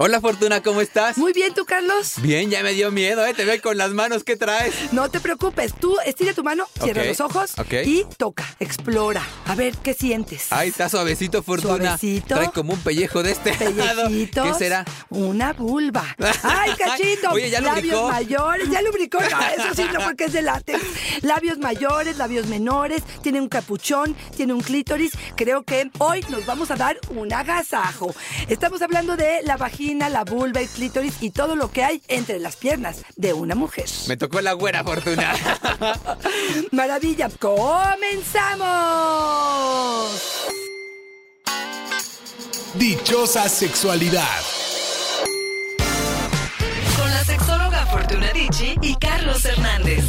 Hola Fortuna, ¿cómo estás? Muy bien, ¿tú, Carlos? Bien, ya me dio miedo, ¿eh? Te veo con las manos, ¿qué traes? No te preocupes, tú estira tu mano, cierra los ojos y toca, explora. A ver, ¿qué sientes? Ay, está suavecito, Fortuna. Suavecito. Trae como un pellejo de este lado. Pellecitos. ¿Qué será? Una vulva. ¡Ay, cachito! Oye, ¿ya Labios lubricó? mayores. Ya lubricó. No, eso sí, no, porque es de látex. Labios mayores, labios menores. Tiene un capuchón, tiene un clítoris. Creo que hoy nos vamos a dar un agasajo. Estamos hablando de la vagina, la vulva, el clítoris y todo lo que hay entre las piernas de una mujer. Me tocó la güera, Fortuna. Maravilla, comenzamos. Dichosa sexualidad. Con la sexóloga Fortuna Dicci y Carlos Hernández.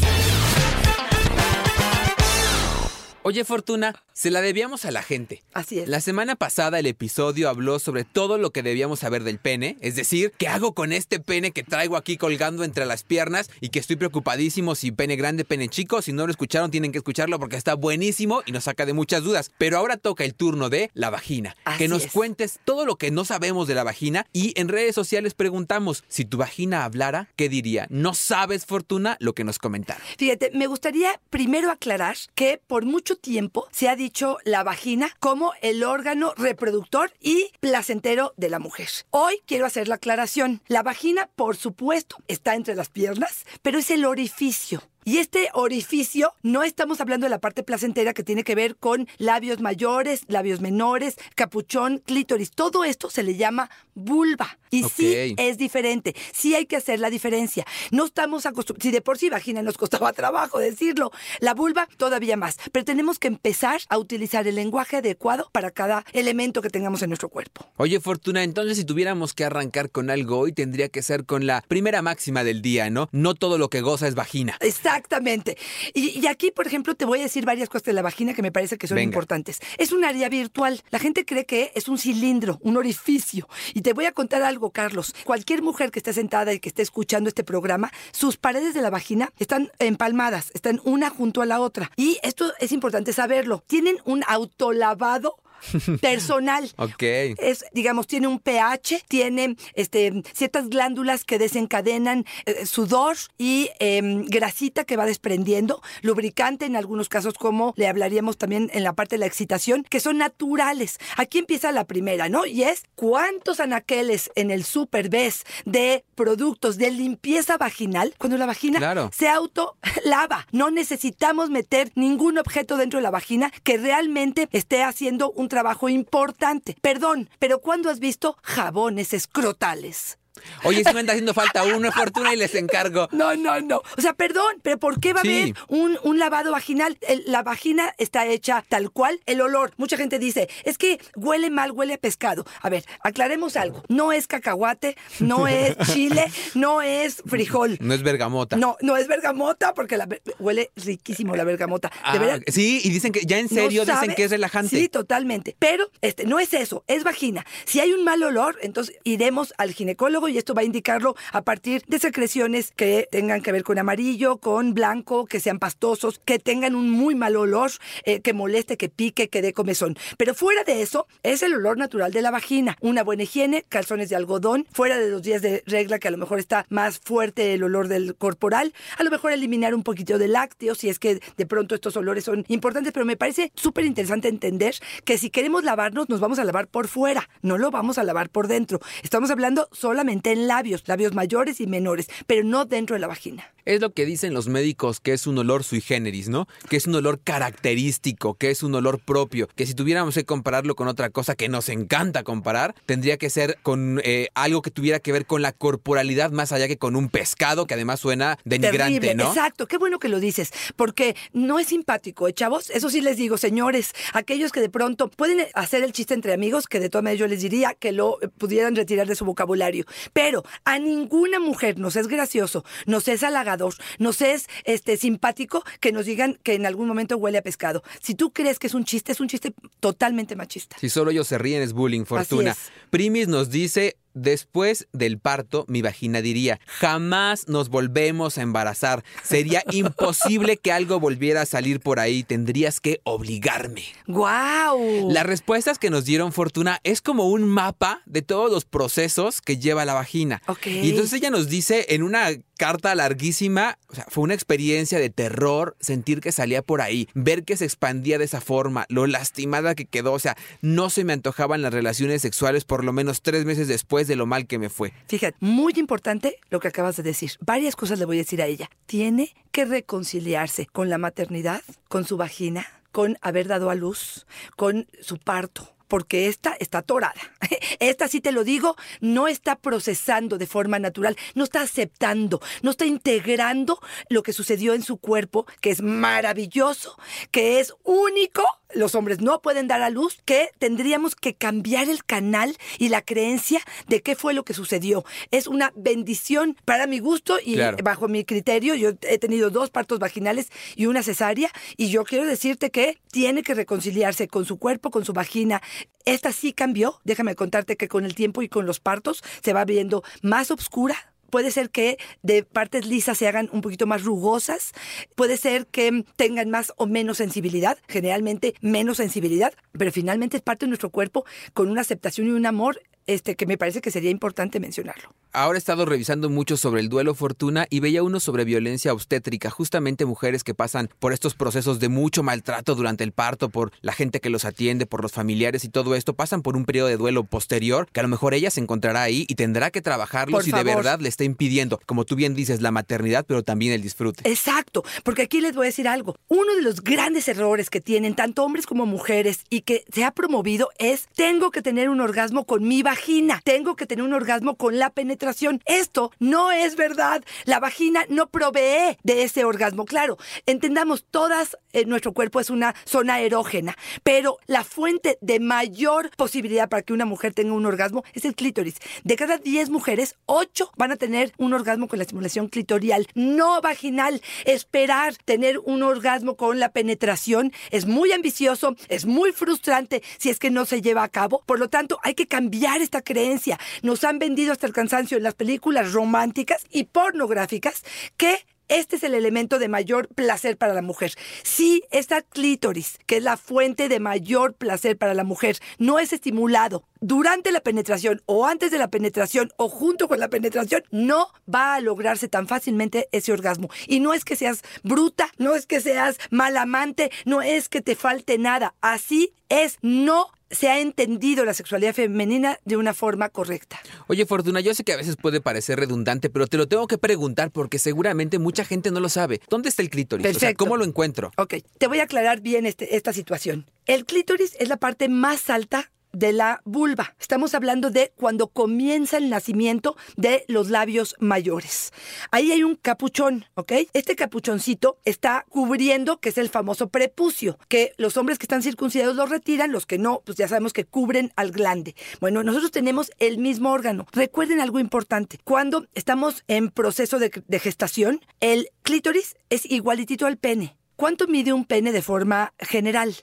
Oye, Fortuna, se la debíamos a la gente. Así es. La semana pasada el episodio habló sobre todo lo que debíamos saber del pene, es decir, qué hago con este pene que traigo aquí colgando entre las piernas y que estoy preocupadísimo si pene grande, pene chico. Si no lo escucharon, tienen que escucharlo porque está buenísimo y nos saca de muchas dudas. Pero ahora toca el turno de la vagina. Así que nos es. cuentes todo lo que no sabemos de la vagina y en redes sociales preguntamos, si tu vagina hablara, ¿qué diría? ¿No sabes, Fortuna, lo que nos comentaron? Fíjate, me gustaría primero aclarar que por mucho tiempo se ha dicho la vagina como el órgano reproductor y placentero de la mujer. Hoy quiero hacer la aclaración. La vagina, por supuesto, está entre las piernas, pero es el orificio. Y este orificio, no estamos hablando de la parte placentera que tiene que ver con labios mayores, labios menores, capuchón, clítoris. Todo esto se le llama vulva. Y sí es diferente. Sí hay que hacer la diferencia. No estamos acostumbrados. Si de por sí vagina nos costaba trabajo decirlo, la vulva todavía más. Pero tenemos que empezar a utilizar el lenguaje adecuado para cada elemento que tengamos en nuestro cuerpo. Oye, Fortuna, entonces si tuviéramos que arrancar con algo hoy, tendría que ser con la primera máxima del día, ¿no? No todo lo que goza es vagina. Exactamente. Y, y aquí, por ejemplo, te voy a decir varias cosas de la vagina que me parece que son Venga. importantes. Es un área virtual. La gente cree que es un cilindro, un orificio. Y te voy a contar algo, Carlos. Cualquier mujer que esté sentada y que esté escuchando este programa, sus paredes de la vagina están empalmadas, están una junto a la otra. Y esto es importante saberlo. Tienen un autolavado personal. Ok. Es, digamos, tiene un pH, tiene este, ciertas glándulas que desencadenan eh, sudor y em, grasita que va desprendiendo, lubricante en algunos casos, como le hablaríamos también en la parte de la excitación, que son naturales. Aquí empieza la primera, ¿no? Y es cuántos anaqueles en el super ves de productos de limpieza vaginal cuando la vagina Claro. se autolava. No necesitamos meter ningún objeto dentro de la vagina que realmente esté haciendo un trabajo importante. Perdón, pero ¿cuándo has visto jabones escrotales? Oye, si me anda haciendo falta uno, Fortuna, y les encargo. No, no, no. O sea, perdón, pero ¿por qué va a haber un, un lavado vaginal? El- la vagina está hecha tal cual. El olor, mucha gente dice, es que huele mal, huele a pescado. A ver, aclaremos algo. No es cacahuate, no es chile, no es frijol. No es bergamota. No, no es bergamota porque la, huele riquísimo la bergamota. Ah, de verdad. sí, y dicen que ya en serio ¿No dicen que es relajante. Sí, totalmente. Pero este no es eso, es vagina. Si hay un mal olor, entonces iremos al ginecólogo y esto va a indicarlo a partir de secreciones que tengan que ver con amarillo, con blanco, que sean pastosos, que tengan un muy mal olor, eh, que moleste, que pique, que dé comezón. Pero fuera de eso, es el olor natural de la vagina. Una buena higiene, calzones de algodón, fuera de los días de regla que a lo mejor está más fuerte el olor del corporal, a lo mejor eliminar un poquito de lácteos si es que de pronto estos olores son importantes, pero me parece súper interesante entender que si queremos lavarnos, nos vamos a lavar por fuera, no lo vamos a lavar por dentro. Estamos hablando solamente en labios, labios mayores y menores, pero no dentro de la vagina. Es lo que dicen los médicos que es un olor sui generis, ¿no? Que es un olor característico, que es un olor propio, que si tuviéramos que compararlo con otra cosa que nos encanta comparar, tendría que ser con eh, algo que tuviera que ver con la corporalidad más allá que con un pescado, que además suena denigrante, Terrible, ¿no? Exacto, qué bueno que lo dices, porque no es simpático, ¿eh, chavos? Eso sí les digo, señores, aquellos que de pronto pueden hacer el chiste entre amigos, que de todas maneras yo les diría que lo pudieran retirar de su vocabulario, pero a ninguna mujer nos es gracioso, nos es halagador, nos es este simpático que nos digan que en algún momento huele a pescado. Si tú crees que es un chiste, es un chiste totalmente machista. Si solo ellos se ríen es bullying, Fortuna. es. Primis nos dice Después del parto, mi vagina diría, jamás nos volvemos a embarazar. Sería imposible que algo volviera a salir por ahí. Tendrías que obligarme. ¡Guau! Las respuestas que nos dieron Fortuna es como un mapa de todos los procesos que lleva la vagina. Ok. Y entonces ella nos dice en una carta larguísima, o sea, fue una experiencia de terror sentir que salía por ahí, ver que se expandía de esa forma, lo lastimada que quedó, o sea, no se me antojaban las relaciones sexuales por lo menos tres meses después de lo mal que me fue. Fíjate, muy importante lo que acabas de decir. Varias cosas le voy a decir a ella. Tiene que reconciliarse con la maternidad, con su vagina, con haber dado a luz, con su parto. Porque esta está atorada. Esta, sí te lo digo, no está procesando de forma natural, no está aceptando, no está integrando lo que sucedió en su cuerpo, que es maravilloso, que es único los hombres no pueden dar a luz, que tendríamos que cambiar el canal y la creencia de qué fue lo que sucedió. Es una bendición para mi gusto y Claro. bajo mi criterio. Yo he tenido dos partos vaginales y una cesárea y yo quiero decirte que tiene que reconciliarse con su cuerpo, con su vagina. Esta sí cambió. Déjame contarte que con el tiempo y con los partos se va viendo más oscura, Puede ser que de partes lisas se hagan un poquito más rugosas. Puede ser que tengan más o menos sensibilidad, generalmente menos sensibilidad, pero finalmente es parte de nuestro cuerpo con una aceptación y un amor este, que me parece que sería importante mencionarlo. Ahora he estado revisando mucho sobre el duelo fortuna y veía uno sobre violencia obstétrica, justamente mujeres que pasan por estos procesos de mucho maltrato durante el parto, por la gente que los atiende, por los familiares y todo esto, pasan por un periodo de duelo posterior que a lo mejor ella se encontrará ahí y tendrá que trabajarlo Por si de verdad le está impidiendo, como tú bien dices, la maternidad, pero también el disfrute. Exacto, porque aquí les voy a decir algo. Uno de los grandes errores que tienen tanto hombres como mujeres y que se ha promovido es tengo que tener un orgasmo con mi vagina, tengo que tener un orgasmo con la penetración. Esto no es verdad. La vagina no provee de ese orgasmo. Claro, entendamos, todas eh, nuestro cuerpo es una zona erógena, pero la fuente de mayor posibilidad para que una mujer tenga un orgasmo es el clítoris. De cada 10 mujeres, 8 van a tener un orgasmo con la estimulación clitorial, no vaginal. Esperar tener un orgasmo con la penetración es muy ambicioso, es muy frustrante si es que no se lleva a cabo. Por lo tanto, hay que cambiar esta creencia. Nos han vendido hasta el cansancio en las películas románticas y pornográficas que este es el elemento de mayor placer para la mujer. Si esta clítoris, que es la fuente de mayor placer para la mujer, no es estimulado durante la penetración o antes de la penetración o junto con la penetración, no va a lograrse tan fácilmente ese orgasmo. Y no es que seas bruta, no es que seas mal amante, no es que te falte nada. Así es, no se ha entendido la sexualidad femenina de una forma correcta. Oye, Fortuna, yo sé que a veces puede parecer redundante, pero te lo tengo que preguntar porque seguramente mucha gente no lo sabe. ¿Dónde está el clítoris? O sea, Perfecto. ¿cómo lo encuentro? Ok, te voy a aclarar bien este- esta situación. El clítoris es la parte más alta de la vulva. Estamos hablando de cuando comienza el nacimiento de los labios mayores. Ahí hay un capuchón, ¿ok? Este capuchoncito está cubriendo, que es el famoso prepucio, que los hombres que están circuncidados lo retiran, los que no, pues ya sabemos que cubren al glande. Bueno, nosotros tenemos el mismo órgano. Recuerden algo importante. Cuando estamos en proceso de, gestación, el clítoris es igualitito al pene. ¿Cuánto mide un pene de forma general?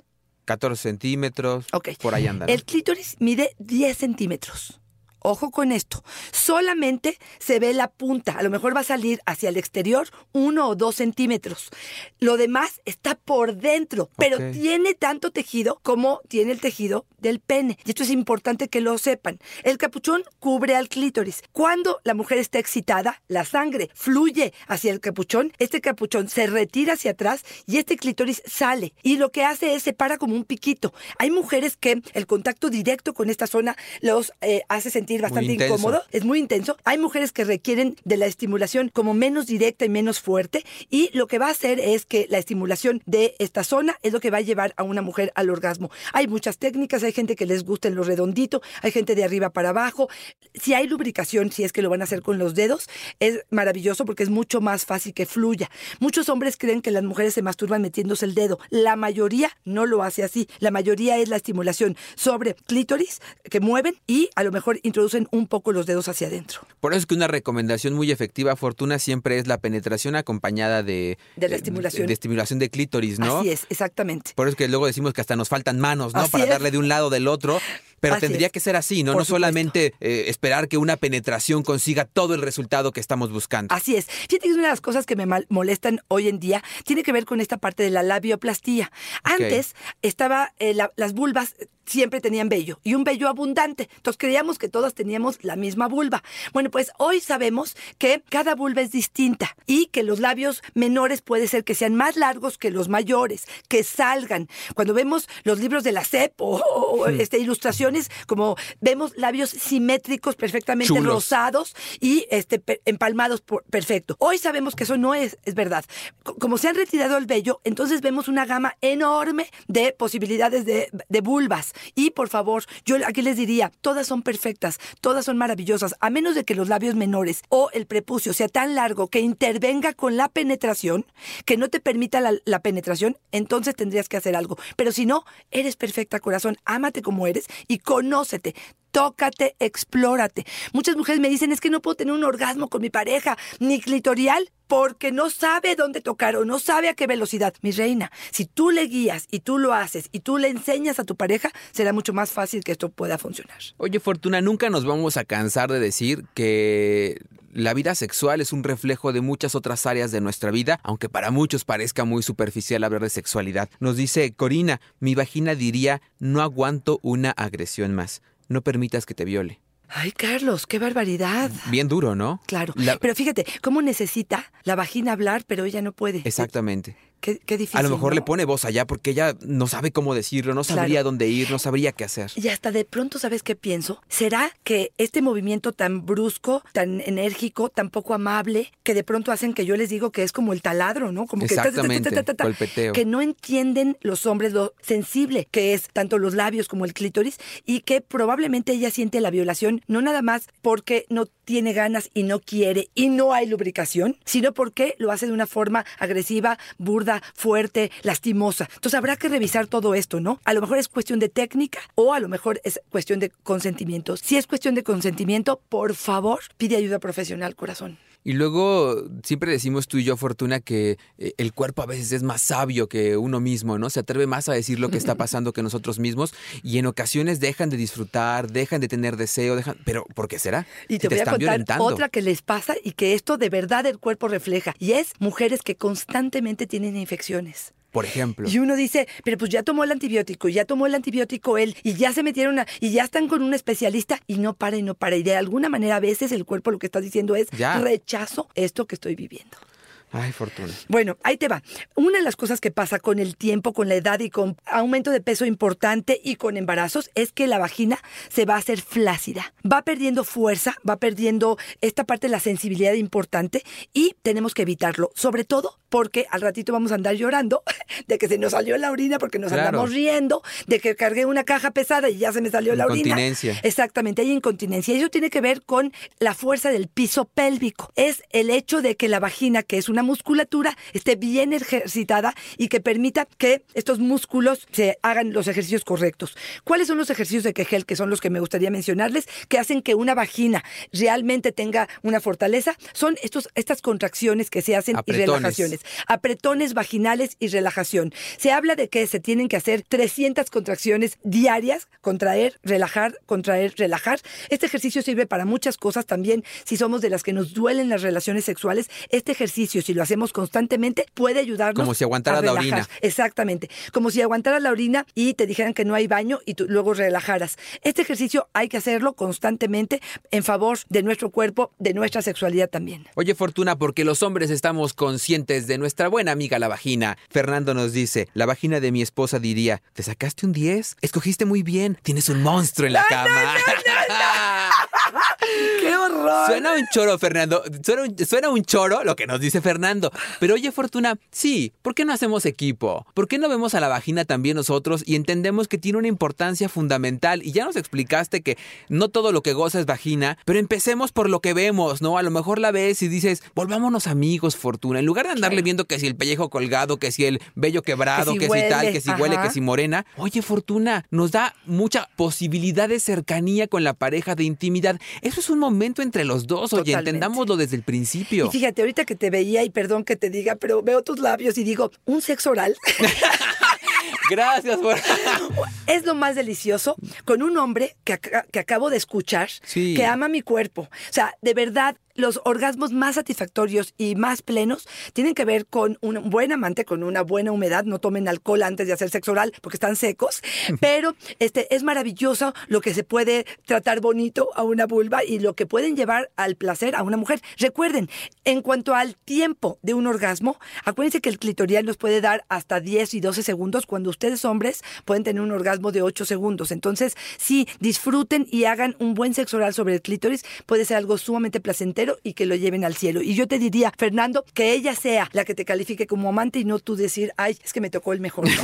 14 centímetros, Ok. por ahí anda. El clítoris mide 10 centímetros. Ojo con esto. Solamente se ve la punta. A lo mejor va a salir hacia el exterior uno o dos centímetros. Lo demás está por dentro, pero tiene tanto tejido como tiene el tejido del pene. Y esto es importante que lo sepan. El capuchón cubre al clítoris. Cuando la mujer está excitada, la sangre fluye hacia el capuchón. Este capuchón se retira hacia atrás y este clítoris sale. Y lo que hace es se para como un piquito. Hay mujeres que el contacto directo con esta zona los eh, hace sentir bastante incómodo. Es muy intenso. Hay mujeres que requieren de la estimulación como menos directa y menos fuerte. Y lo que va a hacer es que la estimulación de esta zona es lo que va a llevar a una mujer al orgasmo. Hay muchas técnicas, hay gente que les gusta en lo redondito, hay gente de arriba para abajo. Si hay lubricación, si es que lo van a hacer con los dedos, es maravilloso porque es mucho más fácil que fluya. Muchos hombres creen que las mujeres se masturban metiéndose el dedo. La mayoría no lo hace así. La mayoría es la estimulación sobre clítoris que mueven y a lo mejor introducen un poco los dedos hacia adentro. Por eso es que una recomendación muy efectiva, Fortuna, siempre es la penetración acompañada de... De la eh, estimulación. De, estimulación de clítoris, ¿no? Así es, exactamente. Por eso es que luego decimos que hasta nos faltan manos, ¿no? Así Para es. darle de un lado o del otro. Pero Así tendría es. que ser así, ¿no? Por no supuesto. solamente eh, esperar que una penetración consiga todo el resultado que estamos buscando. Así es. Fíjate que una de las cosas que me molestan hoy en día tiene que ver con esta parte de la labioplastía. Antes estaba eh, la- las vulvas siempre tenían vello y un vello abundante. Entonces creíamos que todas teníamos la misma vulva. Bueno, pues hoy sabemos que cada vulva es distinta y que los labios menores puede ser que sean más largos que los mayores, que salgan. Cuando vemos los libros de la CEP o, o, este, ilustraciones, como vemos labios simétricos perfectamente Chulos. rosados y este, empalmados por- perfecto. Hoy sabemos que eso no es, es verdad. Co- Como se han retirado el vello, entonces vemos una gama enorme de posibilidades de, de vulvas. Y por favor, yo aquí les diría, todas son perfectas, todas son maravillosas, a menos de que los labios menores o el prepucio sea tan largo que intervenga con la penetración, que no te permita la, penetración, entonces tendrías que hacer algo. Pero si no, eres perfecta, corazón, ámate como eres y conócete. Tócate, explórate. Muchas mujeres me dicen, es que no puedo tener un orgasmo con mi pareja, ni clitorial, porque no sabe dónde tocar o no sabe a qué velocidad. Mi reina, si tú le guías y tú lo haces y tú le enseñas a tu pareja, será mucho más fácil que esto pueda funcionar. Oye, Fortuna, nunca nos vamos a cansar de decir que la vida sexual es un reflejo de muchas otras áreas de nuestra vida, aunque para muchos parezca muy superficial hablar de sexualidad. Nos dice Corina, mi vagina diría, no aguanto una agresión más. No permitas que te viole. Ay, Carlos, qué barbaridad. Bien duro, ¿no? Claro. La- Pero fíjate, cómo necesita la vagina hablar, pero ella no puede. Exactamente. Qué, qué difícil. A lo mejor ¿no? le pone voz allá porque ella no sabe cómo decirlo, no sabría Claro. dónde ir, no sabría qué hacer. Y hasta de pronto, ¿sabes qué pienso? ¿Será que este movimiento tan brusco, tan enérgico, tan poco amable, que de pronto hacen que yo les digo que es como el taladro, ¿no? Como que ta, ta, ta, ta, Exactamente, ta, ta, ta, golpeteo. que no entienden los hombres lo sensible que es tanto los labios como el clítoris y que probablemente ella siente la violación no nada más porque no tiene ganas y no quiere y no hay lubricación, sino porque lo hace de una forma agresiva, burda, fuerte, lastimosa. Entonces habrá que revisar todo esto, ¿no? A lo mejor es cuestión de técnica o a lo mejor es cuestión de consentimiento. Si es cuestión de consentimiento, por favor, pide ayuda profesional, corazón. Y luego siempre decimos tú y yo, Fortuna, que eh, el cuerpo a veces es más sabio que uno mismo, ¿no? Se atreve más a decir lo que está pasando que nosotros mismos y en ocasiones dejan de disfrutar, dejan de tener deseo, dejan... Pero ¿por qué será? Y Si te, voy a contar violentando. otra que les pasa y que esto de verdad el cuerpo refleja. Y es mujeres que constantemente tienen infecciones. Por ejemplo. Y uno dice, pero pues ya tomó el antibiótico, ya tomó el antibiótico él, y ya se metieron a, y ya están con un especialista, y no para y no para. Y de alguna manera a veces el cuerpo lo que está diciendo es, Ya. rechazo esto que estoy viviendo. Ay, Fortuna. Bueno, ahí te va. Una de las cosas que pasa con el tiempo, con la edad y con aumento de peso importante y con embarazos es que la vagina se va a hacer flácida. Va perdiendo fuerza, va perdiendo esta parte de la sensibilidad importante y tenemos que evitarlo. Sobre todo porque al ratito vamos a andar llorando de que se nos salió la orina porque nos Claro. andamos riendo, de que cargué una caja pesada y ya se me salió la orina. Incontinencia. Exactamente, hay incontinencia. Y eso tiene que ver con la fuerza del piso pélvico. Es el hecho de que la vagina, que es una musculatura, esté bien ejercitada y que permita que estos músculos se hagan los ejercicios correctos. ¿Cuáles son los ejercicios de Kegel, que son los que me gustaría mencionarles, que hacen que una vagina realmente tenga una fortaleza? Son estos, estas contracciones que se hacen y Apretones. Apretones vaginales y relajación. Se habla de que se tienen que hacer 300 contracciones diarias, contraer, relajar, contraer, relajar. Este ejercicio sirve para muchas cosas también. Si somos de las que nos duelen las relaciones sexuales, este ejercicio, si lo hacemos constantemente, puede ayudarnos. Como si aguantaras a la orina. Exactamente. Como si aguantaras la orina y te dijeran que no hay baño y tú luego relajaras. Este ejercicio hay que hacerlo constantemente en favor de nuestro cuerpo, de nuestra sexualidad también. Oye, Fortuna, porque los hombres estamos conscientes de nuestra buena amiga la vagina. Fernando nos dice, la vagina de mi esposa diría, ¿te sacaste un 10? Escogiste muy bien, tienes un monstruo en la cama. Suena un choro, Fernando. Suena un, suena un choro lo que nos dice Fernando. Pero oye, Fortuna, sí, ¿por qué no hacemos equipo? ¿Por qué no vemos a la vagina también nosotros y entendemos que tiene una importancia fundamental? Y ya nos explicaste que no todo lo que goza es vagina, pero empecemos por lo que vemos, ¿no? A lo mejor la ves y dices, volvámonos amigos, Fortuna. En lugar de andarle viendo que si el pellejo colgado, que si el vello quebrado, Que que si si, tal, que si huele, que si morena. Oye, Fortuna, nos da mucha posibilidad de cercanía con la pareja, de intimidad. Eso es un momento entre los dos, oye, Totalmente. entendámoslo desde el principio. Y fíjate, ahorita que te veía, y perdón que te diga, pero veo tus labios y digo, ¿un sexo oral? Gracias por... Es lo más delicioso con un hombre que, que acabo de escuchar, Sí. que ama mi cuerpo. O sea, de verdad, los orgasmos más satisfactorios y más plenos tienen que ver con un buen amante, con una buena humedad. No tomen alcohol antes de hacer sexo oral porque están secos. Pero este es maravilloso lo que se puede tratar bonito a una vulva y lo que pueden llevar al placer a una mujer. Recuerden, en cuanto al tiempo de un orgasmo, acuérdense que el clitorial nos puede dar hasta 10 y 12 segundos cuando ustedes hombres pueden tener un orgasmo de 8 segundos. Entonces, sí, disfruten y hagan un buen sexo oral sobre el clítoris. Puede ser algo sumamente placentero y que lo lleven al cielo. Y yo te diría, Fernando, que ella sea la que te califique como amante y no tú decir, ay, es que me tocó el mejor.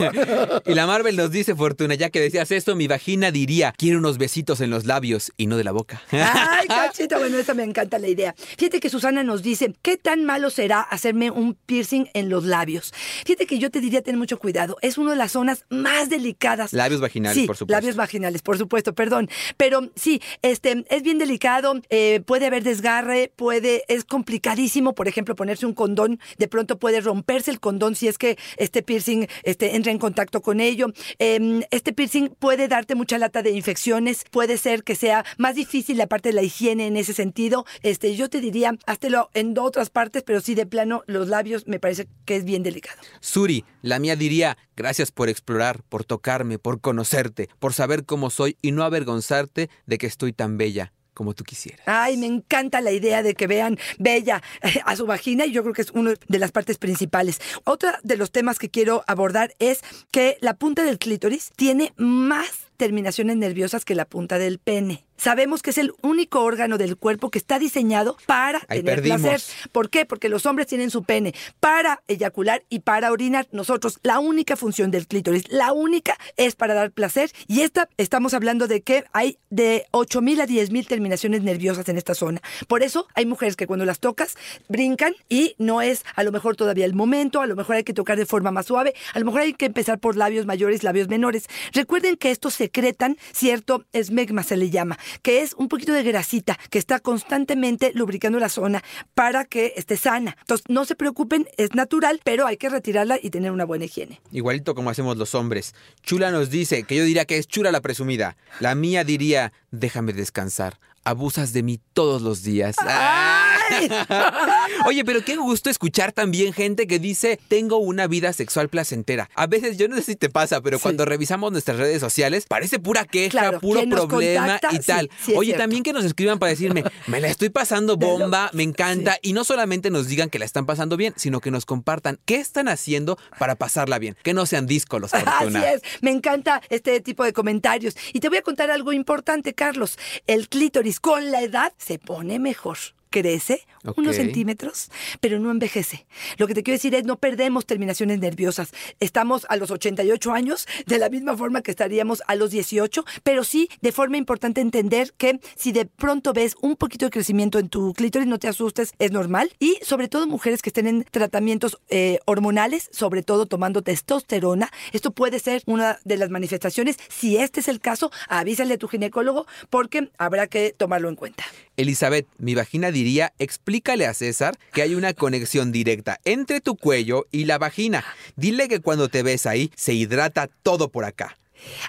Y la Marvel nos dice, Fortuna, ya que decías esto, mi vagina diría, quiero unos besitos en los labios y no de la boca. Ay, cachito, bueno, esa me encanta la idea. Fíjate que Susana nos dice, ¿qué tan malo será hacerme un piercing en los labios? Fíjate que yo te diría tener mucho cuidado. Es una de las zonas más delicadas. Labios vaginales, sí, por supuesto. labios vaginales, por supuesto, perdón. Pero sí, este, es bien delicado, eh, puede haber desgarre, puede, es complicadísimo, por ejemplo, ponerse un condón, de pronto puede romperse el condón si es que este piercing este, entra en contacto con ello. Eh, este piercing puede darte mucha lata de infecciones, puede ser que sea más difícil la parte de la higiene en ese sentido. Este, yo te diría, háztelo en otras partes, pero sí de plano los labios me parece que es bien delicado. Suri, la mía diría, gracias por explorar, por tocarme, por conocerte, por saber cómo soy y no avergonzarte de que estoy tan bella como tú quisieras. Ay, me encanta la idea de que vean bella eh, a su vagina y yo creo que es una de las partes principales. Otro de los temas que quiero abordar es que la punta del clítoris tiene más terminaciones nerviosas que la punta del pene. Sabemos que es el único órgano del cuerpo que está diseñado para Ahí tener perdimos. placer. ¿Por qué? Porque los hombres tienen su pene para eyacular y para orinar. Nosotros, la única función del clítoris, la única es para dar placer. Y esta, estamos hablando de que hay de 8.000 a 10.000 terminaciones nerviosas en esta zona. Por eso hay mujeres que cuando las tocas brincan y no es a lo mejor todavía el momento, a lo mejor hay que tocar de forma más suave, a lo mejor hay que empezar por labios mayores, labios menores. Recuerden que estos secretan cierto esmegma, se le llama, que es un poquito de grasita que está constantemente lubricando la zona para que esté sana. Entonces, no se preocupen, es natural, pero hay que retirarla y tener una buena higiene. Igualito como hacemos los hombres. Chula nos dice que yo diría que es chula la presumida. La mía diría, déjame descansar. Abusas de mí todos los días. ¡Ay! Oye, pero qué gusto escuchar también gente que dice, tengo una vida sexual placentera. A veces, yo no sé si te pasa, pero Sí. cuando revisamos nuestras redes sociales, parece pura queja, Claro, puro problema contacta, y tal. sí, sí es Oye, también que nos escriban para decirme, me la estoy pasando bomba, me encanta. Y no solamente nos digan que la están pasando bien, sino que nos compartan qué están haciendo para pasarla bien. Que no sean díscolos. Así es, me encanta este tipo de comentarios. Y te voy a contar algo importante, Carlos. El clítoris con la edad se pone mejor. Crece unos centímetros, pero no envejece. Lo que te quiero decir es no perdemos terminaciones nerviosas. Estamos a los 88 años de la misma forma que estaríamos a los 18, pero sí de forma importante entender que si de pronto ves un poquito de crecimiento en tu clítoris, no te asustes, es normal. Y sobre todo mujeres que estén en tratamientos eh, hormonales, sobre todo tomando testosterona, esto puede ser una de las manifestaciones. Si este es el caso, avísale a tu ginecólogo porque habrá que tomarlo en cuenta. Elizabeth, mi vagina diría, explícale a César que hay una conexión directa entre tu cuello y la vagina. Dile que cuando te ves ahí, se hidrata todo por acá.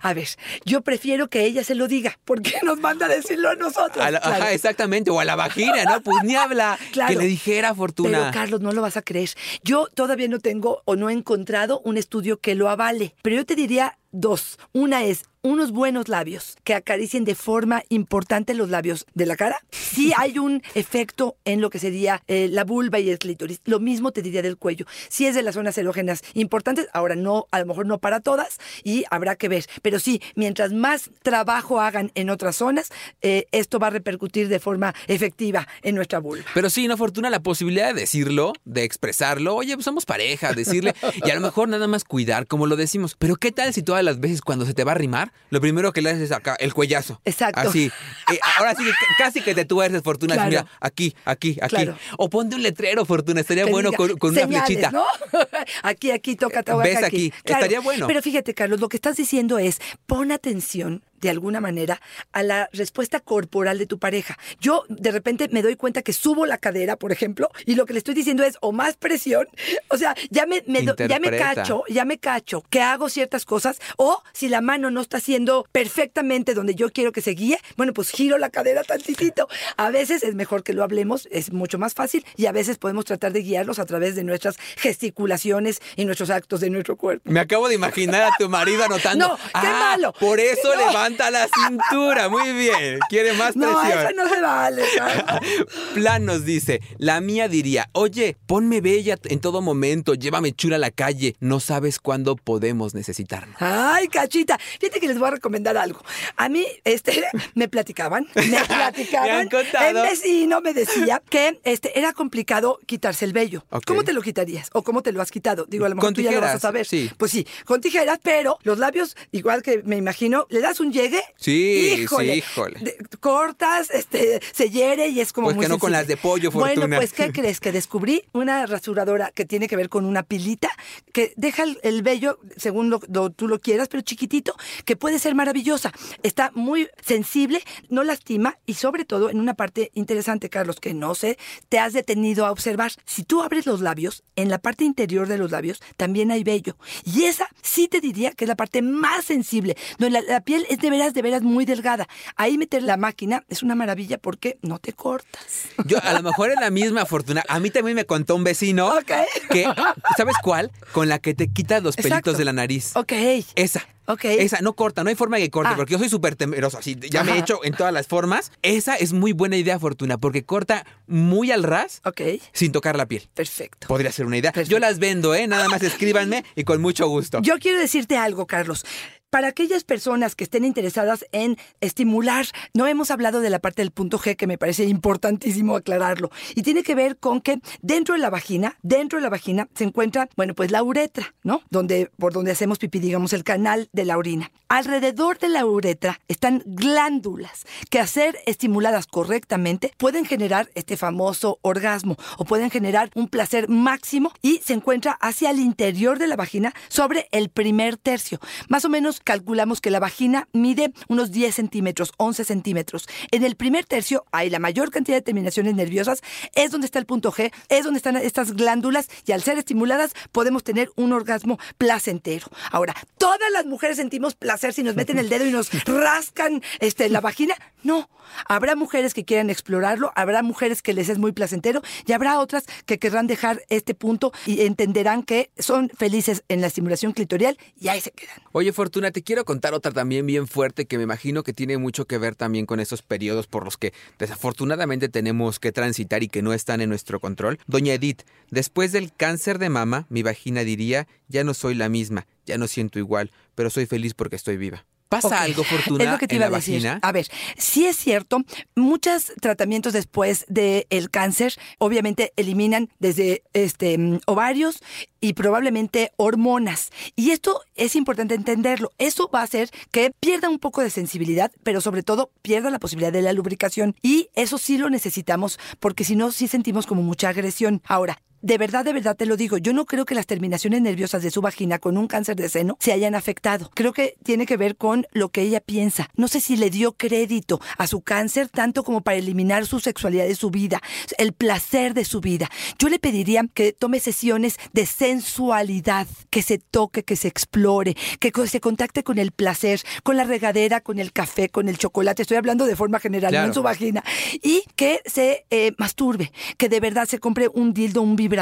A ver, yo prefiero que ella se lo diga, porque nos manda a decirlo a nosotros. A la- Claro. Ajá, exactamente. O a la vagina, ¿no? Pues ni habla. Claro. Que le dijera Fortuna. Pero Carlos, no lo vas a creer. Yo todavía no tengo o no he encontrado un estudio que lo avale. Pero yo te diría dos. Una es unos buenos labios que acaricien de forma importante los labios de la cara. Sí hay un efecto en lo que sería eh, la vulva y el clítoris. Lo mismo te diría del cuello. Sí es de las zonas erógenas importantes. Ahora no, a lo mejor no para todas y habrá que ver. Pero sí, mientras más trabajo hagan en otras zonas, eh, esto va a repercutir de forma efectiva en nuestra vulva. Pero sí, no Fortuna, la posibilidad de decirlo, de expresarlo. Oye, pues somos pareja, decirle. Y a lo mejor nada más cuidar, como lo decimos. Pero ¿qué tal si las veces cuando se te va a rimar, lo primero que le haces es acá, el cuellazo? Exacto. Así. Eh, ahora sí, que casi que te tuerces, Fortuna. Claro. Mira, aquí, aquí, aquí. Claro. O ponte un letrero, Fortuna. Estaría bueno con, con una flechita. ¿no? aquí, aquí, toca, toca Ves aquí. aquí, estaría bueno. Pero fíjate, Carlos, lo que estás diciendo es, pon atención de alguna manera, a la respuesta corporal de tu pareja. Yo de repente me doy cuenta que subo la cadera, por ejemplo, y lo que le estoy diciendo es o más presión, o sea, ya me, me do- ya me cacho, ya me cacho que hago ciertas cosas, o si la mano no está haciendo perfectamente donde yo quiero que se guíe, bueno, pues giro la cadera tantitito. A veces es mejor que lo hablemos, es mucho más fácil, y a veces podemos tratar de guiarlos a través de nuestras gesticulaciones y nuestros actos de nuestro cuerpo. Me acabo de imaginar a tu marido anotando. No, qué "Ah, malo. Por eso No. Levanta la cintura. Muy bien. Quiere más No, presión. eso no se vale. Plan nos dice, la mía diría, oye, ponme bella en todo momento, llévame chula a la calle, no sabes cuándo podemos necesitarnos. Ay, cachita. Fíjate que les voy a recomendar algo. A mí, este, me platicaban, me platicaban. Me vecino me decía que este, era complicado quitarse el vello. ¿Cómo te lo quitarías? ¿O cómo te lo has quitado? Digo, a lo mejor Con tú ya lo vas a tijeras, saber. sí. Pues sí, con tijeras, pero los labios, igual que me imagino, le das un llegue. Sí, híjole, sí, híjole. de- cortas, este, se hiere y es como Pues muy que no con las de pollo, Bueno, pues, ¿qué crees? Que descubrí una rasuradora que tiene que ver con una pilita que deja el, el vello, según lo, lo- tú lo quieras, pero chiquitito, que puede ser maravillosa. Está muy sensible, no lastima y sobre todo en una parte interesante, Carlos, que no sé, te has detenido a observar. Si tú abres los labios, en la parte interior de los labios también hay vello. Y esa sí te diría que es la parte más sensible, donde la, la piel es de veras, de veras muy delgada. Ahí meter la máquina es una maravilla porque no te cortas. Yo, a lo mejor es la misma fortuna. A mí también me contó un vecino que, ¿sabes cuál? Con la que te quitas los pelitos de la nariz. Ok. Esa. Ok. Esa, no corta, no hay forma que corte, Ah. porque yo soy súper temeroso, así, ya me he hecho en todas las formas. Esa es muy buena idea, Fortuna, porque corta muy al ras Ok. sin tocar la piel. Perfecto. Podría ser una idea. Perfecto. Yo las vendo, ¿eh? Nada más escríbanme y con mucho gusto. Yo quiero decirte algo, Carlos. Para aquellas personas que estén interesadas en estimular, no hemos hablado de la parte del punto G que me parece importantísimo aclararlo. Y tiene que ver con que dentro de la vagina, dentro de la vagina se encuentra, bueno, pues la uretra, ¿no? Donde, por donde hacemos pipí, digamos, el canal de la orina. Alrededor de la uretra están glándulas que a ser estimuladas correctamente pueden generar este famoso orgasmo o pueden generar un placer máximo y se encuentra hacia el interior de la vagina sobre el primer tercio. Más o menos calculamos que la vagina mide unos 10 centímetros, 11 centímetros. En el primer tercio hay la mayor cantidad de terminaciones nerviosas, es donde está el punto G, es donde están estas glándulas y al ser estimuladas podemos tener un orgasmo placentero. Ahora, ¿todas las mujeres sentimos placer si nos meten el dedo y nos rascan este, la vagina? No. Habrá mujeres que quieran explorarlo, habrá mujeres que les es muy placentero y habrá otras que querrán dejar este punto y entenderán que son felices en la estimulación clitorial y ahí se quedan. Oye, Fortuna, te quiero contar otra también bien fuerte que me imagino que tiene mucho que ver también con esos periodos por los que desafortunadamente tenemos que transitar y que no están en nuestro control. Doña Edith, después del cáncer de mama, mi vagina diría, ya no soy la misma, ya no siento igual, pero soy feliz porque estoy viva. ¿Pasa algo, Fortuna, Es lo que te en iba la a decir. vagina? A ver, sí es cierto, muchos tratamientos después del cáncer obviamente eliminan desde este ovarios y probablemente hormonas. Y esto es importante entenderlo. Eso va a hacer que pierda un poco de sensibilidad, pero sobre todo pierda la posibilidad de la lubricación. Y eso sí lo necesitamos, porque si no, sí sentimos como mucha agresión. Ahora, de verdad, de verdad te lo digo, yo no creo que las terminaciones nerviosas de su vagina con un cáncer de seno se hayan afectado. Creo que tiene que ver con lo que ella piensa. No sé si le dio crédito a su cáncer tanto como para eliminar su sexualidad de su vida, el placer de su vida. Yo le pediría que tome sesiones de sensualidad, que se toque, que se explore, que se contacte con el placer, con la regadera, con el café, con el chocolate. Estoy hablando de forma general, no en Claro. su vagina. Y que se eh, masturbe, que de verdad se compre un dildo, un vibrador,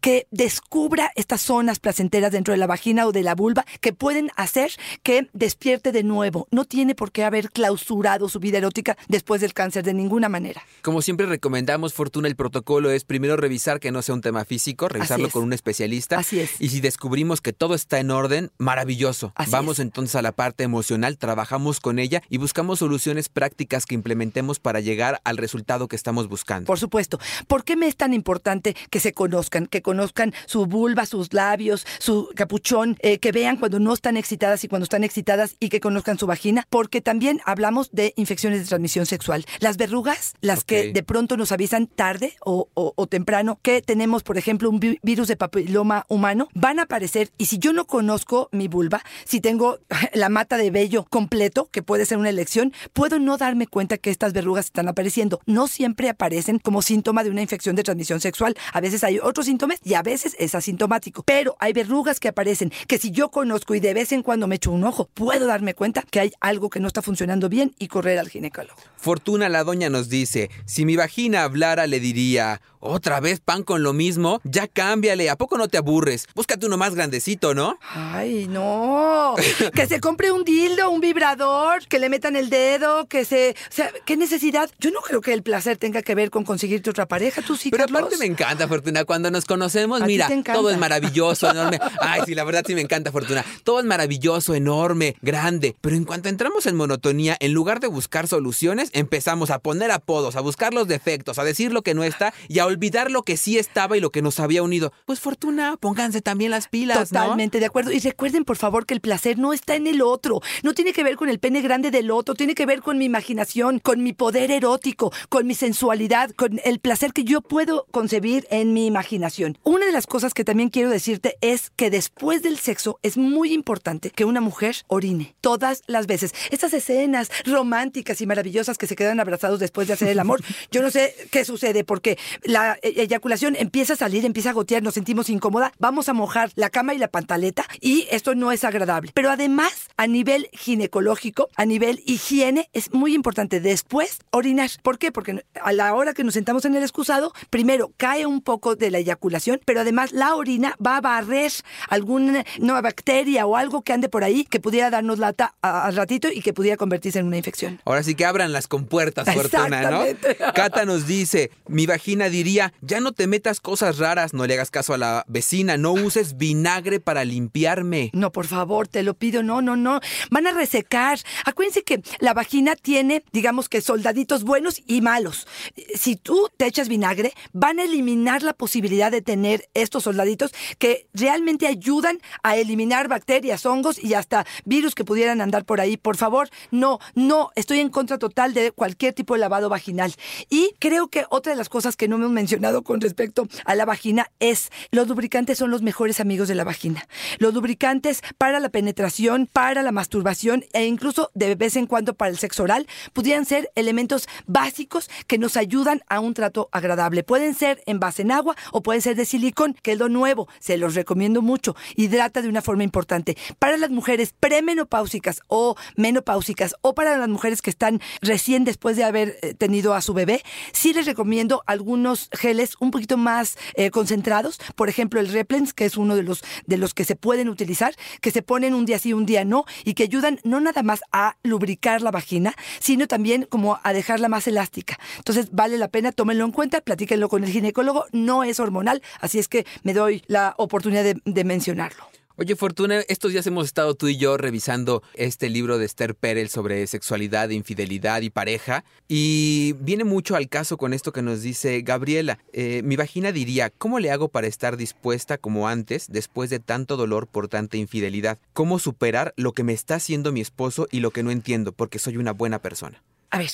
que descubra estas zonas placenteras dentro de la vagina o de la vulva que pueden hacer que despierte de nuevo. No tiene por qué haber clausurado su vida erótica después del cáncer de ninguna manera. Como siempre recomendamos, Fortuna, el protocolo es primero revisar que no sea un tema físico, revisarlo con un especialista. Así es. Y si descubrimos que todo está en orden, maravilloso. Así Vamos es. entonces a la parte emocional, trabajamos con ella y buscamos soluciones prácticas que implementemos para llegar al resultado que estamos buscando. Por supuesto. ¿Por qué me es tan importante que se conozca conozcan, que conozcan su vulva, sus labios, su capuchón, eh, que vean cuando no están excitadas y cuando están excitadas y que conozcan su vagina, porque también hablamos de infecciones de transmisión sexual. Las verrugas, las que de pronto nos avisan tarde o, o- o temprano que tenemos, por ejemplo, un vi- virus de papiloma humano, van a aparecer y si yo no conozco mi vulva, si tengo la mata de vello completo, que puede ser una elección, puedo no darme cuenta que estas verrugas están apareciendo. No siempre aparecen como síntoma de una infección de transmisión sexual. A veces hay otros síntomas y a veces es asintomático. Pero hay verrugas que aparecen que si yo conozco y de vez en cuando me echo un ojo, puedo darme cuenta que hay algo que no está funcionando bien y correr al ginecólogo. Fortuna la doña nos dice, si mi vagina hablara le diría, otra vez pan con lo mismo, ya cámbiale, ¿a poco no te aburres? Búscate uno más grandecito, ¿no? Ay, no. que se compre un dildo, un vibrador, que le metan el dedo, que se... O sea, ¿qué necesidad? Yo no creo que el placer tenga que ver con conseguirte otra pareja. Tú sí, Pero Carlos? aparte me encanta, Fortuna. Cuando nos conocemos, A mira, te todo es maravilloso, enorme. Ay, sí, la verdad sí me encanta, Fortuna. Todo es maravilloso, enorme, grande. Pero en cuanto entramos en monotonía, en lugar de buscar soluciones, empezamos a poner apodos, a buscar los defectos, a decir lo que no está y a olvidar lo que sí estaba y lo que nos había unido. Pues, Fortuna, pónganse también las pilas, ¿no? Totalmente de acuerdo. Y recuerden, por favor, que el placer no está en el otro. No tiene que ver con el pene grande del otro. Tiene que ver con mi imaginación, con mi poder erótico, con mi sensualidad, con el placer que yo puedo concebir en mi imaginación. Una de las cosas que también quiero decirte es que después del sexo es muy importante que una mujer orine todas las veces. Estas escenas románticas y maravillosas que se quedan abrazados después de hacer el amor, yo no sé qué sucede porque la e- eyaculación empieza a salir, empieza a gotear, nos sentimos incómoda, vamos a mojar la cama y la pantaleta y esto no es agradable. Pero además, a nivel ginecológico, a nivel higiene, es muy importante después orinar. ¿Por qué? Porque a la hora que nos sentamos en el excusado, primero cae un poco de la eyaculación, pero además la orina va a barrer alguna nueva bacteria o algo que ande por ahí que pudiera darnos lata a- al ratito y que pudiera convertirse en una infección. Ahora sí que abran las compuertas, Fortuna, ¿no? Cata nos dice, mi vagina diría, ya no te metas cosas raras, no le hagas caso a la vecina, no uses vinagre para limpiarme. No, por favor, te lo pido, no, no, no. Van a resecar. Acuérdense que la vagina tiene, digamos que soldaditos buenos y malos. Si tú te echas vinagre, van a eliminar la posibilidad de tener estos soldaditos que realmente ayudan a eliminar bacterias, hongos y hasta virus que pudieran andar por ahí. Por favor, no, no, estoy en contra total de cualquier tipo de lavado vaginal. Y creo que otra de las cosas que no hemos mencionado con respecto a la vagina es los lubricantes son los mejores amigos de la vagina. Los lubricantes para la penetración, para la masturbación e incluso de vez en cuando para el sexo oral pudieran ser elementos básicos que nos ayudan a un trato agradable. Pueden ser en base en agua o pueden ser de silicón, que es lo nuevo. Se los recomiendo mucho. Hidrata de una forma importante. Para las mujeres premenopáusicas o menopáusicas o para las mujeres que están recién después de haber eh, tenido a su bebé, sí les recomiendo algunos geles un poquito más eh, concentrados. Por ejemplo, el Replens, que es uno de los, de los que se pueden utilizar, que se ponen un día sí, un día no, y que ayudan no nada más a lubricar la vagina, sino también como a dejarla más elástica. Entonces, vale la pena, tómenlo en cuenta, platíquenlo con el ginecólogo, no es hormonal, así es que me doy la oportunidad de, de mencionarlo. Oye, Fortuna, estos días hemos estado tú y yo revisando este libro de Esther Perel sobre sexualidad, infidelidad y pareja. Y viene mucho al caso con esto que nos dice Gabriela. Eh, mi vagina diría, ¿cómo le hago para estar dispuesta como antes después de tanto dolor por tanta infidelidad? ¿Cómo superar lo que me está haciendo mi esposo y lo que no entiendo porque soy una buena persona? A ver,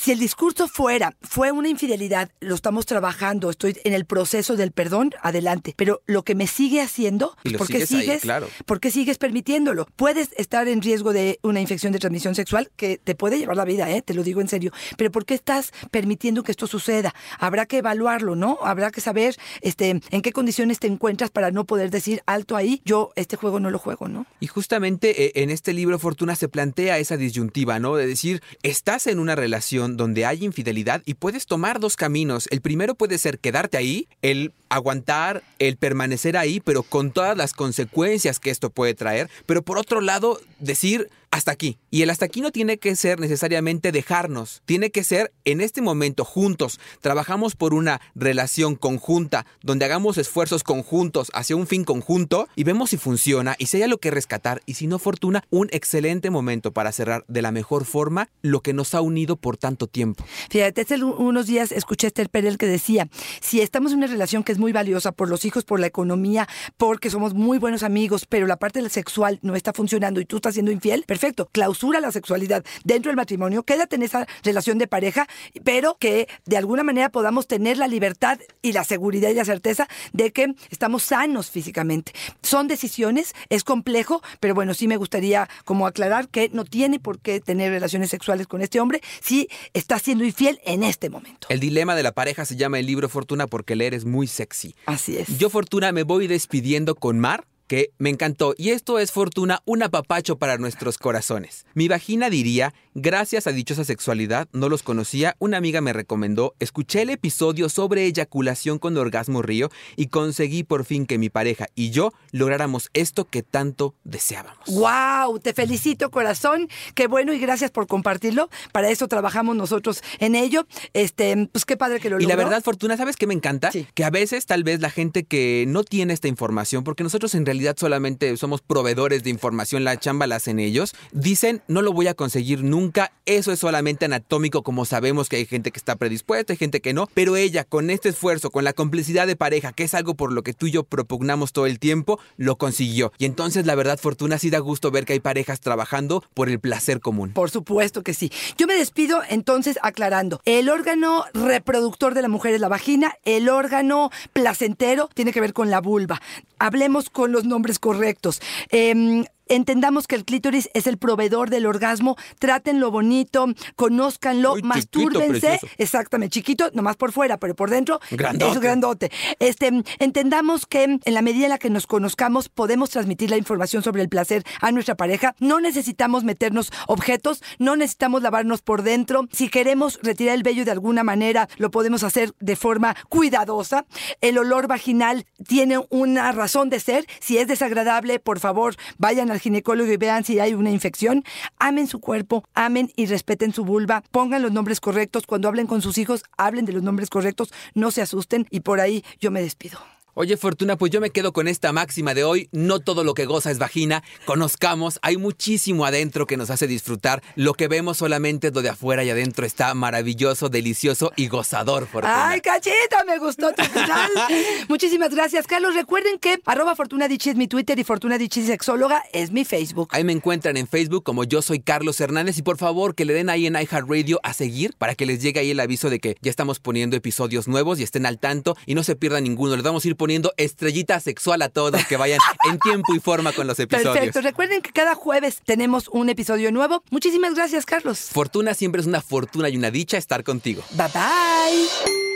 si el discurso fuera, fue una infidelidad, lo estamos trabajando, estoy en el proceso del perdón, adelante. Pero lo que me sigue haciendo, Y ¿por qué sigues ahí, claro. ¿Por qué sigues permitiéndolo? Puedes estar en riesgo de una infección de transmisión sexual que te puede llevar la vida, ¿eh? te lo digo en serio. Pero ¿por qué estás permitiendo que esto suceda? Habrá que evaluarlo, ¿no? Habrá que saber este, en qué condiciones te encuentras para no poder decir alto ahí, yo este juego no lo juego, ¿no? Y justamente eh, en este libro Fortuna se plantea esa disyuntiva, ¿no? De decir, estás en una relación donde hay infidelidad y puedes tomar dos caminos. El primero puede ser quedarte ahí, el aguantar, el permanecer ahí, pero con todas las consecuencias que esto puede traer. Pero por otro lado, decir, hasta aquí. Y el hasta aquí no tiene que ser necesariamente dejarnos, tiene que ser en este momento juntos. Trabajamos por una relación conjunta, donde hagamos esfuerzos conjuntos hacia un fin conjunto y vemos si funciona y si hay algo que rescatar y si no fortuna, un excelente momento para cerrar de la mejor forma lo que nos ha unido por tanto tiempo. Fíjate, hace unos días escuché a Esther Perel que decía, si estamos en una relación que es muy valiosa por los hijos, por la economía, porque somos muy buenos amigos, pero la parte sexual no está funcionando y tú estás siendo infiel, perfecto, clausura la sexualidad dentro del matrimonio, quédate en esa relación de pareja, pero que de alguna manera podamos tener la libertad y la seguridad y la certeza de que estamos sanos físicamente. Son decisiones, es complejo, pero bueno, sí me gustaría como aclarar que no tiene por qué tener relaciones sexuales con este hombre si está siendo infiel en este momento. El dilema de la pareja se llama el libro Fortuna porque leer es muy sexy. Así es. Yo, Fortuna, me voy despidiendo con Mar que me encantó. Y esto es Fortuna, un apapacho para nuestros corazones. Mi vagina diría, gracias a dichosa sexualidad, no los conocía, una amiga me recomendó, escuché el episodio sobre eyaculación con orgasmo río y conseguí por fin que mi pareja y yo lográramos esto que tanto deseábamos. ¡Wow! Te felicito, corazón. Qué bueno y gracias por compartirlo. Para eso trabajamos nosotros en ello. Este, pues qué padre que lo Y la logró. verdad, Fortuna, ¿sabes qué me encanta? Sí. Que a veces tal vez la gente que no tiene esta información, porque nosotros en realidad solamente somos proveedores de información, la chamba la hacen ellos, dicen, no lo voy a conseguir nunca, eso es solamente anatómico, como sabemos que hay gente que está predispuesta, hay gente que no, pero ella con este esfuerzo, con la complicidad de pareja, que es algo por lo que tú y yo propugnamos todo el tiempo, lo consiguió. Y entonces la verdad, Fortuna, sí da gusto ver que hay parejas trabajando por el placer común. Por supuesto que sí. Yo me despido entonces aclarando. El órgano reproductor de la mujer es la vagina, el órgano placentero tiene que ver con la vulva. Hablemos con los nombres correctos. Em, entendamos que el clítoris es el proveedor del orgasmo, trátenlo bonito, conózcanlo, Uy, chiquito, mastúrbense. precioso. Exactamente, chiquito, nomás por fuera, pero por dentro Grandote. es grandote. Este, entendamos que en la medida en la que nos conozcamos, podemos transmitir la información sobre el placer a nuestra pareja. No necesitamos meternos objetos, no necesitamos lavarnos por dentro. Si queremos retirar el vello de alguna manera, lo podemos hacer de forma cuidadosa. El olor vaginal tiene una razón de ser. Si es desagradable, por favor, vayan al ginecólogo y vean si hay una infección. Amen su cuerpo, amen y respeten su vulva. Pongan los nombres correctos. Cuando hablen con sus hijos, hablen de los nombres correctos. No se asusten y por ahí yo me despido. Oye, Fortuna, pues yo me quedo con esta máxima de hoy. No todo lo que goza es vagina. Conozcamos, hay muchísimo adentro que nos hace disfrutar. Lo que vemos solamente es lo de afuera y adentro está maravilloso, delicioso y gozador, Fortuna. Ay, cachita, me gustó tu final. Muchísimas gracias, Carlos. Recuerden que arroba Fortuna Dichi es mi Twitter y Fortuna Dichi Sexóloga es mi Facebook. Ahí me encuentran en Facebook como yo soy Carlos Hernández y por favor que le den ahí en iHeartRadio a seguir para que les llegue ahí el aviso de que ya estamos poniendo episodios nuevos y estén al tanto y no se pierdan ninguno. Les vamos a ir poniendo estrellita sexual a todos que vayan en tiempo y forma con los episodios. Perfecto. Recuerden que cada jueves tenemos un episodio nuevo. Muchísimas gracias, Carlos. Fortuna siempre es una fortuna y una dicha estar contigo. Bye bye.